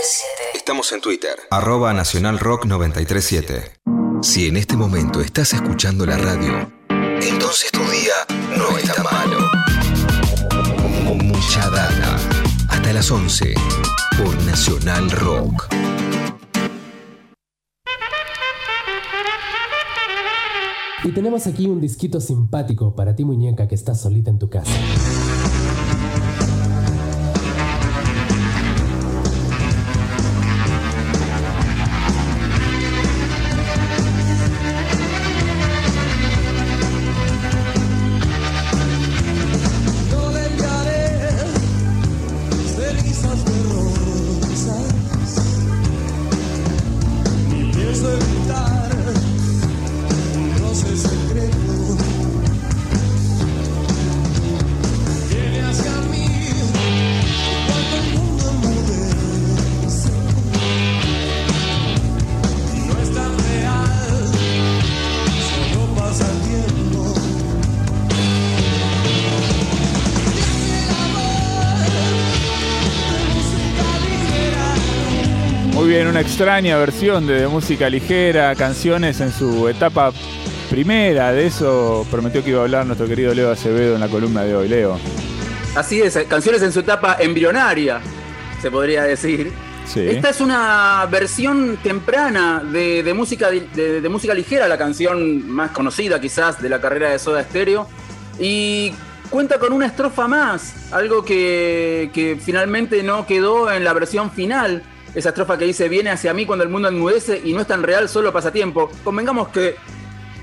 937. Estamos en Twitter. Arroba Nacional Rock 937. Si en este momento estás escuchando la radio, entonces tu día no está malo. Mucha data. Hasta las 11 por Nacional Rock. Y tenemos aquí un disquito simpático para ti muñeca que estás solita en tu casa. Muy bien, una extraña versión de, música ligera, canciones en su etapa primera. De eso prometió que iba a hablar nuestro querido Leo Acevedo en la columna de hoy. Leo. Así es, canciones en su etapa embrionaria, se podría decir. Sí. Esta es una versión temprana de, de música, de, de música ligera, la canción más conocida quizás de la carrera de Soda Stereo. Y cuenta con una estrofa más, algo que, que finalmente no quedó en la versión final. Esa estrofa que dice, viene hacia mí cuando el mundo enmudece y no es tan real, solo pasatiempo. Convengamos que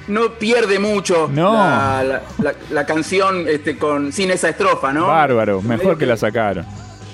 no pierde mucho No. la, la- la- la canción este, con, sin esa estrofa, ¿no? Bárbaro, mejor que la sacaron.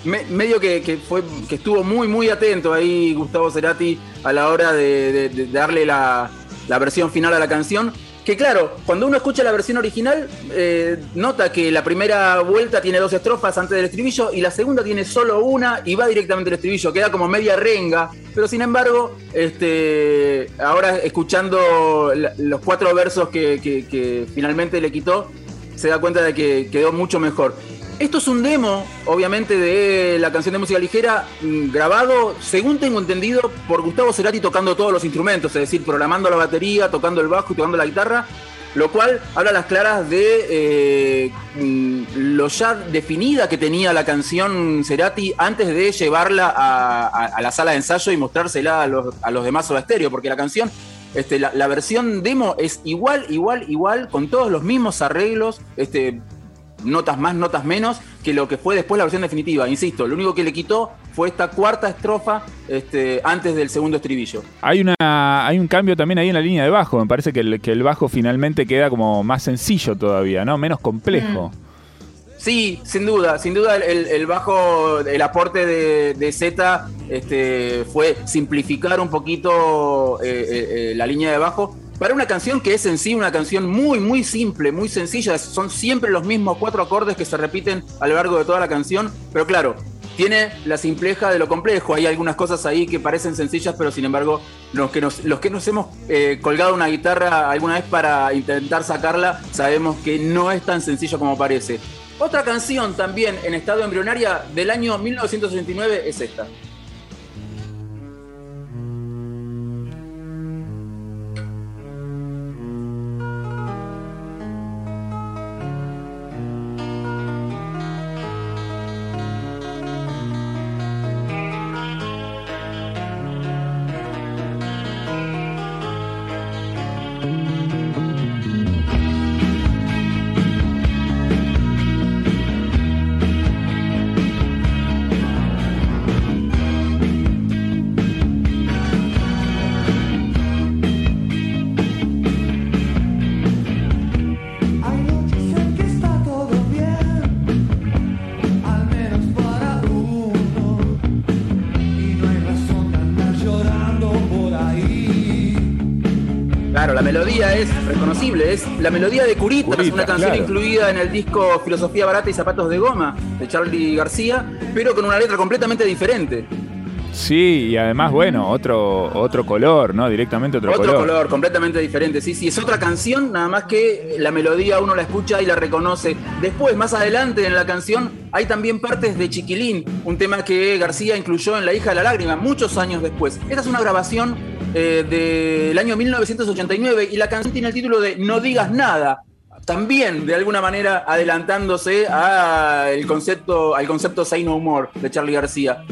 me- medio que, que fue que estuvo muy muy atento ahí Gustavo Cerati a la hora de, de- de darle la, la versión final a la canción que claro cuando uno escucha la versión original eh, nota que la primera vuelta tiene dos estrofas antes del estribillo y la segunda tiene solo una y va directamente al estribillo queda como media renga pero sin embargo este ahora escuchando los cuatro versos que finalmente le quitó se da cuenta de que quedó mucho mejor. Esto es un demo, obviamente, de la canción de música ligera, mm, grabado, según tengo entendido, por Gustavo Cerati tocando todos los instrumentos, es decir, programando la batería, tocando el bajo y tocando la guitarra, lo cual habla a las claras de eh, mm, lo ya definida que tenía la canción Cerati antes de llevarla a, la sala de ensayo y mostrársela a los, a los demás Soda Stereo, porque la canción este, la, la versión demo es igual, igual, igual, con todos los mismos arreglos, este, notas más, notas menos, que lo que fue después la versión definitiva. Insisto, lo único que le quitó fue esta cuarta estrofa este, antes del segundo estribillo. Hay, una, hay un cambio también ahí en la línea de bajo. Me parece que el, que el bajo finalmente queda como más sencillo todavía, ¿no? Menos complejo. Sí, sin duda, sin duda el, el- el bajo, el aporte de, de Z este, fue simplificar un poquito eh, eh, eh, la línea de bajo para una canción que es en sí una canción muy, muy simple, muy sencilla. Son siempre los mismos cuatro acordes que se repiten a lo largo de toda la canción, pero claro, tiene la simpleja de lo complejo. Hay algunas cosas ahí que parecen sencillas, pero sin embargo, los que nos, los que nos hemos eh, colgado una guitarra alguna vez para intentar sacarla, sabemos que no es tan sencillo como parece. Otra canción también en estado embrionaria del año 1969 es esta. Claro, la melodía es reconocible, es la melodía de Curitas, Curita, una canción claro. incluida en el disco Filosofía Barata y Zapatos de Goma de Charlie García, pero con una letra completamente diferente. Sí, y además, bueno, otro, otro color, ¿no? Directamente otro, Otro color. color. completamente diferente. Sí, sí, es otra canción, nada más que la melodía uno la escucha y la reconoce. Después, más adelante en la canción, hay también partes de Chiquilín, un tema que García incluyó en La hija de la lágrima, muchos años después. Esta es una grabación eh, del año 1989 y la canción tiene el título de No digas nada. También, de alguna manera, adelantándose a concepto, al concepto Say No More de Charlie García.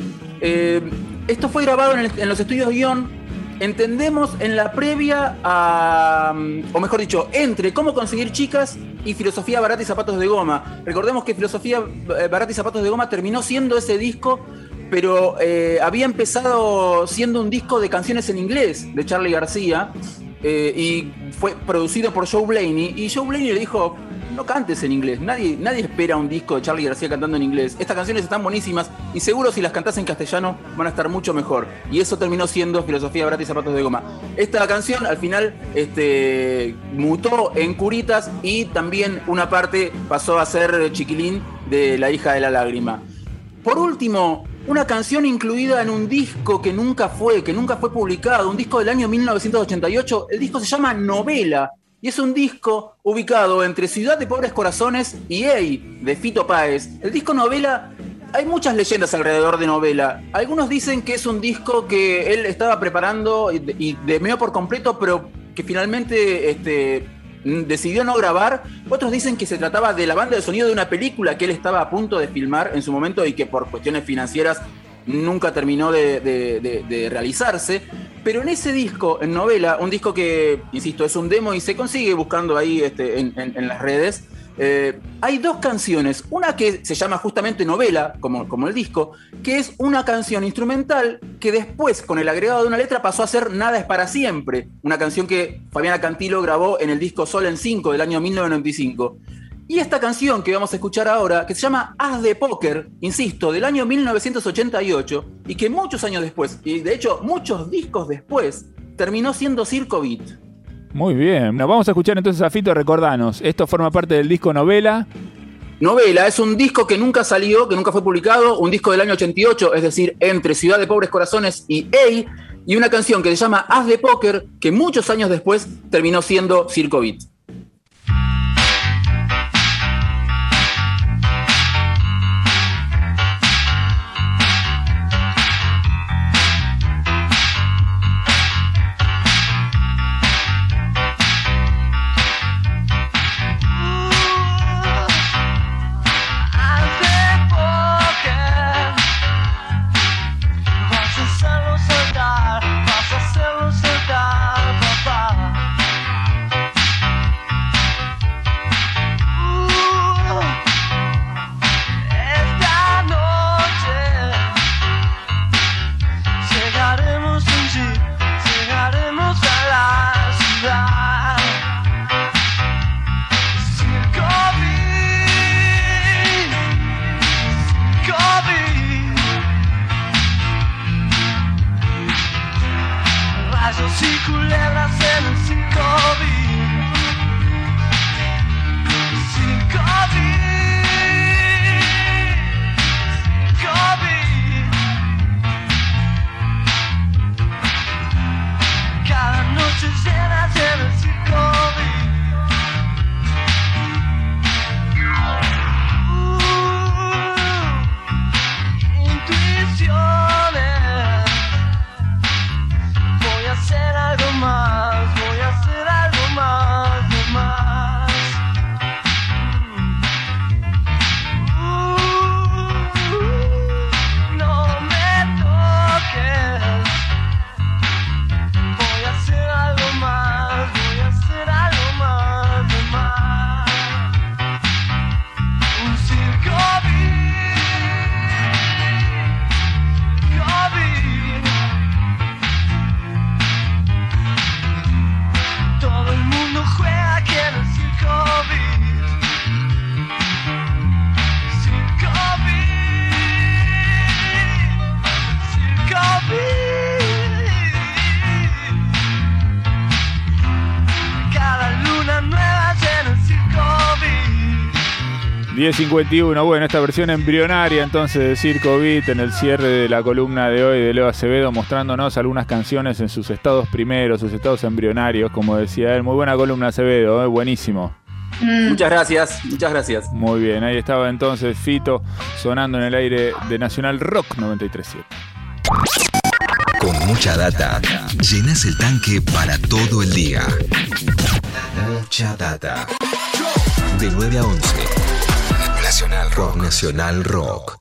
Eh, esto fue grabado en, los estudios guion entendemos en la previa a, o mejor dicho, entre cómo conseguir chicas y filosofía barata y zapatos de goma. Recordemos que filosofía eh, barata y zapatos de goma terminó siendo ese disco, pero eh, había empezado siendo un disco de canciones en inglés de Charlie García eh, y fue producido por Joe Blaney y Joe Blaney le dijo no cantes en inglés, nadie, nadie espera un disco de Charlie García cantando en inglés. Estas canciones están buenísimas y seguro si las cantás en castellano van a estar mucho mejor. Y eso terminó siendo Filosofía Barata y Zapatos de Goma. Esta canción al final este, mutó en Curitas y también una parte pasó a ser Chiquilín de La hija de la lágrima. Por último, una canción incluida en un disco que nunca fue, que nunca fue publicado, un disco del año 1988. El disco se llama Novela y es un disco ubicado entre Ciudad de Pobres Corazones y Ey, de Fito Páez. El disco Novela, hay muchas leyendas alrededor de Novela. Algunos dicen que es un disco que él estaba preparando y, y demeó por completo, pero que finalmente este, decidió no grabar. Otros dicen que se trataba de la banda de sonido de una película que él estaba a punto de filmar en su momento y que por cuestiones financieras nunca terminó de, realizarse. Pero en ese disco, en novela, un disco que, insisto, es un demo y se consigue buscando ahí este, en las redes, eh, hay dos canciones. Una que se llama justamente novela, como, como el disco, que es una canción instrumental que después, con el agregado de una letra, pasó a ser Nada es para siempre. Una canción que Fabiana Cantilo grabó en el disco Sol en 5 del año 1995. Y esta canción que vamos a escuchar ahora, que se llama As de Póker, insisto, del año 1988, y que muchos años después, y de hecho muchos discos después, terminó siendo Circo Beat. Muy bien. Nos vamos a escuchar entonces a Fito, recordanos. Esto forma parte del disco Novela. Novela es un disco que nunca salió, que nunca fue publicado, un disco del año 88, es decir, entre Ciudad de Pobres Corazones y Ey, y una canción que se llama As de Póker, que muchos años después terminó siendo Circo Beat. Rayos y culebras en el. Circo 10.51, bueno, esta versión embrionaria entonces de Circo Beat en el cierre de la columna de hoy de Leo Acevedo mostrándonos algunas canciones en sus estados primeros, sus estados embrionarios, como decía él. Muy buena columna Acevedo, ¿eh? buenísimo. Muchas gracias, muchas gracias. Muy bien, ahí estaba entonces Fito sonando en el aire de Nacional Rock 93.7. Con mucha data, llenas el tanque para todo el día. Mucha data. De 9 a 11. Nacional Rock. Nacional Rock.